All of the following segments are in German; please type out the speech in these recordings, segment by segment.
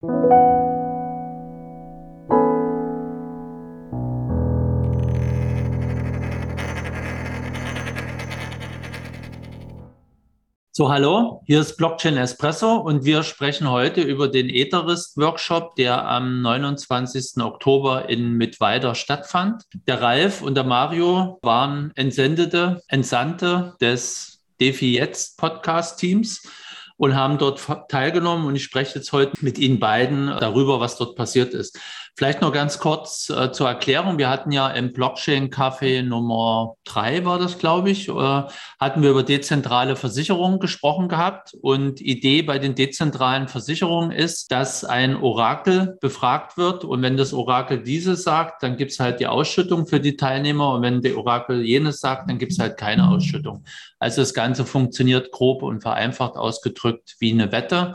So, hallo, hier ist Blockchain Espresso und wir sprechen heute über den Etherist-Workshop, der am 29. Oktober in Mittweida stattfand. Der Ralf und der Mario waren Entsendete, Entsandte des DeFi Jetzt Podcast-Teams und haben dort teilgenommen. Und ich spreche jetzt heute mit Ihnen beiden darüber, was dort passiert ist. Vielleicht noch ganz kurz äh, zur Erklärung. Wir hatten ja im Blockchain-Café Nummer drei, war das, glaube ich, äh, hatten wir über dezentrale Versicherungen gesprochen gehabt. Und Idee bei den dezentralen Versicherungen ist, dass ein Orakel befragt wird. Und wenn das Orakel dieses sagt, dann gibt es halt die Ausschüttung für die Teilnehmer. Und wenn der Orakel jenes sagt, dann gibt es halt keine Ausschüttung. Also das Ganze funktioniert grob und vereinfacht ausgedrückt wie eine Wette.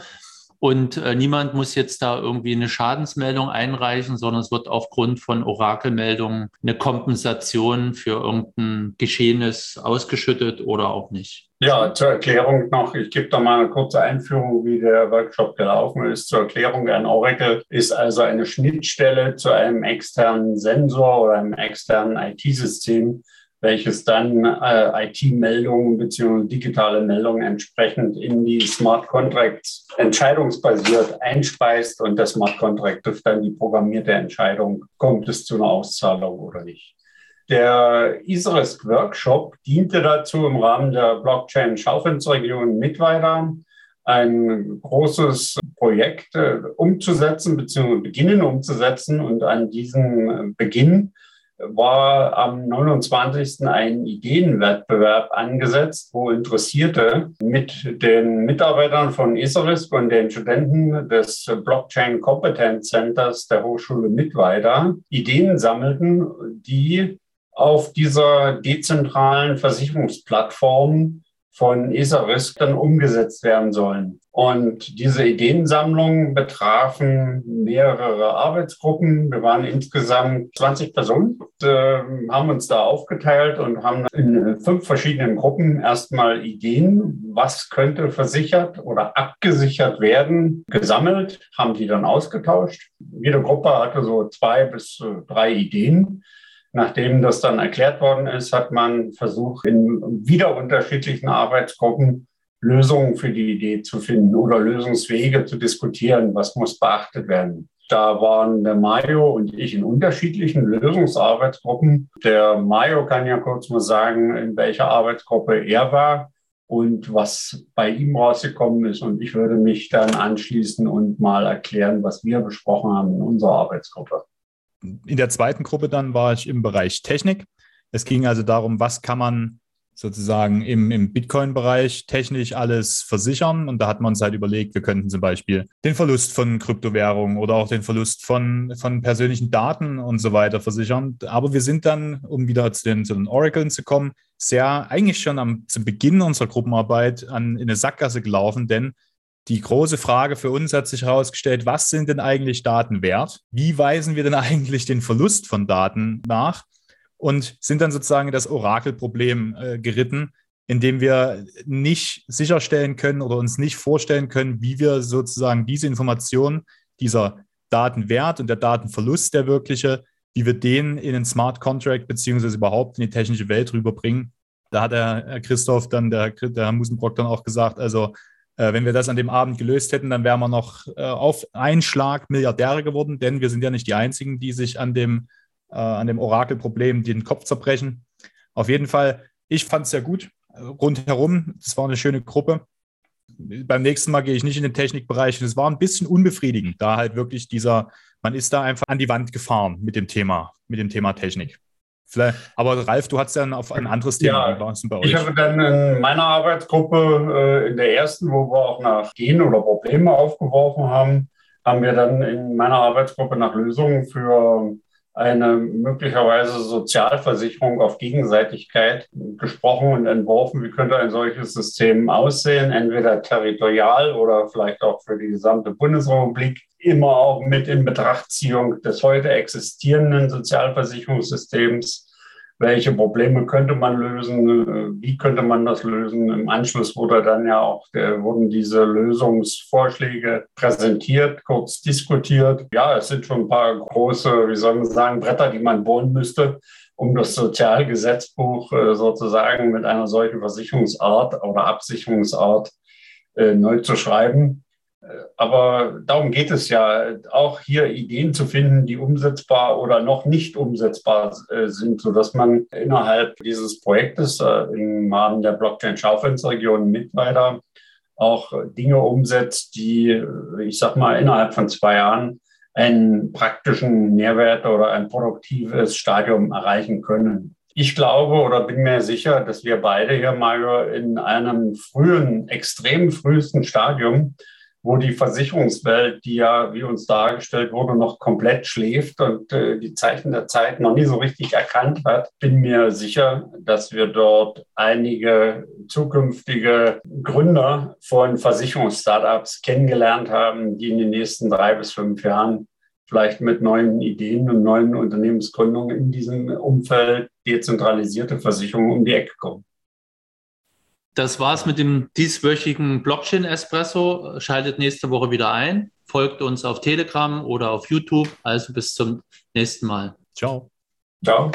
Und äh, niemand muss jetzt da irgendwie eine Schadensmeldung einreichen, sondern es wird aufgrund von Orakelmeldungen eine Kompensation für irgendein Geschehenes ausgeschüttet oder auch nicht. Ja, zur Erklärung noch, ich gebe da mal eine kurze Einführung, wie der Workshop gelaufen ist. Zur Erklärung, ein Oracle ist also eine Schnittstelle zu einem externen Sensor oder einem externen IT-System, welches dann äh, IT-Meldungen bzw. digitale Meldungen entsprechend in die Smart Contracts entscheidungsbasiert einspeist und der Smart Contract trifft dann die programmierte Entscheidung, kommt es zu einer Auszahlung oder nicht. Der Isrisk Workshop diente dazu im Rahmen der Blockchain Schaufelsregion Mittweida ein großes Projekt äh, umzusetzen bzw. beginnen umzusetzen und an diesem Beginn war am 29. ein Ideenwettbewerb angesetzt, wo Interessierte mit den Mitarbeitern von Iserisk und den Studenten des Blockchain Competence Centers der Hochschule Mittweida Ideen sammelten, die auf dieser dezentralen Versicherungsplattform von Iserisk dann umgesetzt werden sollen. Und diese Ideensammlung betrafen mehrere Arbeitsgruppen. Wir waren insgesamt 20 Personen, äh, haben uns da aufgeteilt und haben in fünf verschiedenen Gruppen erstmal Ideen, was könnte versichert oder abgesichert werden, gesammelt, haben die dann ausgetauscht. Jede Gruppe hatte so zwei bis drei Ideen. Nachdem das dann erklärt worden ist, hat man versucht, in wieder unterschiedlichen Arbeitsgruppen Lösungen für die Idee zu finden oder Lösungswege zu diskutieren, was muss beachtet werden. Da waren der Mayo und ich in unterschiedlichen Lösungsarbeitsgruppen. Der Mayo kann ja kurz mal sagen, in welcher Arbeitsgruppe er war und was bei ihm rausgekommen ist. Und ich würde mich dann anschließen und mal erklären, was wir besprochen haben in unserer Arbeitsgruppe. In der zweiten Gruppe dann war ich im Bereich Technik. Es ging also darum, was kann man sozusagen im, im Bitcoin-Bereich technisch alles versichern. Und da hat man uns halt überlegt, wir könnten zum Beispiel den Verlust von Kryptowährungen oder auch den Verlust von, von persönlichen Daten und so weiter versichern. Aber wir sind dann, um wieder zu den, zu den Oraclen zu kommen, sehr eigentlich schon am, zu Beginn unserer Gruppenarbeit an, in eine Sackgasse gelaufen, denn die große Frage für uns hat sich herausgestellt, was sind denn eigentlich Daten wert? Wie weisen wir denn eigentlich den Verlust von Daten nach? und sind dann sozusagen das Orakelproblem äh, geritten, indem wir nicht sicherstellen können oder uns nicht vorstellen können, wie wir sozusagen diese Information, dieser Datenwert und der Datenverlust, der wirkliche, wie wir den in den Smart Contract beziehungsweise überhaupt in die technische Welt rüberbringen. Da hat der Herr Christoph dann, der, der Herr Musenbrock dann auch gesagt, also äh, wenn wir das an dem Abend gelöst hätten, dann wären wir noch äh, auf einen Schlag Milliardäre geworden, denn wir sind ja nicht die Einzigen, die sich an dem äh, dem Orakelproblem den Kopf zerbrechen. Auf jeden Fall, ich fand es sehr gut rundherum. Es war eine schöne Gruppe. Beim nächsten Mal gehe ich nicht in den Technikbereich. Es war ein bisschen unbefriedigend, da halt wirklich dieser, man ist da einfach an die Wand gefahren mit dem Thema, mit dem Thema Technik. Vielleicht, aber Ralf, du hattest dann auf ein anderes Thema. Ja, bei euch? Ich habe dann in meiner Arbeitsgruppe, äh, in der ersten, wo wir auch nach Gehen oder Probleme aufgeworfen haben, haben wir dann in meiner Arbeitsgruppe nach Lösungen für eine möglicherweise Sozialversicherung auf Gegenseitigkeit gesprochen und entworfen. Wie könnte ein solches System aussehen? Entweder territorial oder vielleicht auch für die gesamte Bundesrepublik. Immer auch mit in Betrachtziehung des heute existierenden Sozialversicherungssystems welche Probleme könnte man lösen, wie könnte man das lösen. Im Anschluss wurde dann ja auch, wurden diese Lösungsvorschläge präsentiert, kurz diskutiert. Ja, es sind schon ein paar große, wie soll man sagen, Bretter, die man bohren müsste, um das Sozialgesetzbuch äh, sozusagen mit einer solchen Versicherungsart oder Absicherungsart äh, neu zu schreiben. Aber darum geht es ja, auch hier Ideen zu finden, die umsetzbar oder noch nicht umsetzbar äh, sind, sodass man innerhalb dieses Projektes äh, im Rahmen der Blockchain-Schaufensterregion mit weiter auch Dinge umsetzt, die, äh, ich sag mal, innerhalb von zwei Jahren einen praktischen Mehrwert oder ein produktives Stadium erreichen können. Ich glaube oder bin mir sicher, dass wir beide hier mal in einem frühen, extrem frühesten Stadium wo die Versicherungswelt, die ja, wie uns dargestellt wurde, noch komplett schläft und äh, die Zeichen der Zeit noch nie so richtig erkannt hat, bin mir sicher, dass wir dort einige zukünftige Gründer von Versicherungsstartups kennengelernt haben, die in den nächsten drei bis fünf Jahren vielleicht mit neuen Ideen und neuen Unternehmensgründungen in diesem Umfeld dezentralisierte Versicherungen um die Ecke kommen. Das war's mit dem dieswöchigen Blockchain Espresso. Schaltet nächste Woche wieder ein. Folgt uns auf Telegram oder auf YouTube. Also bis zum nächsten Mal. Ciao. Ciao.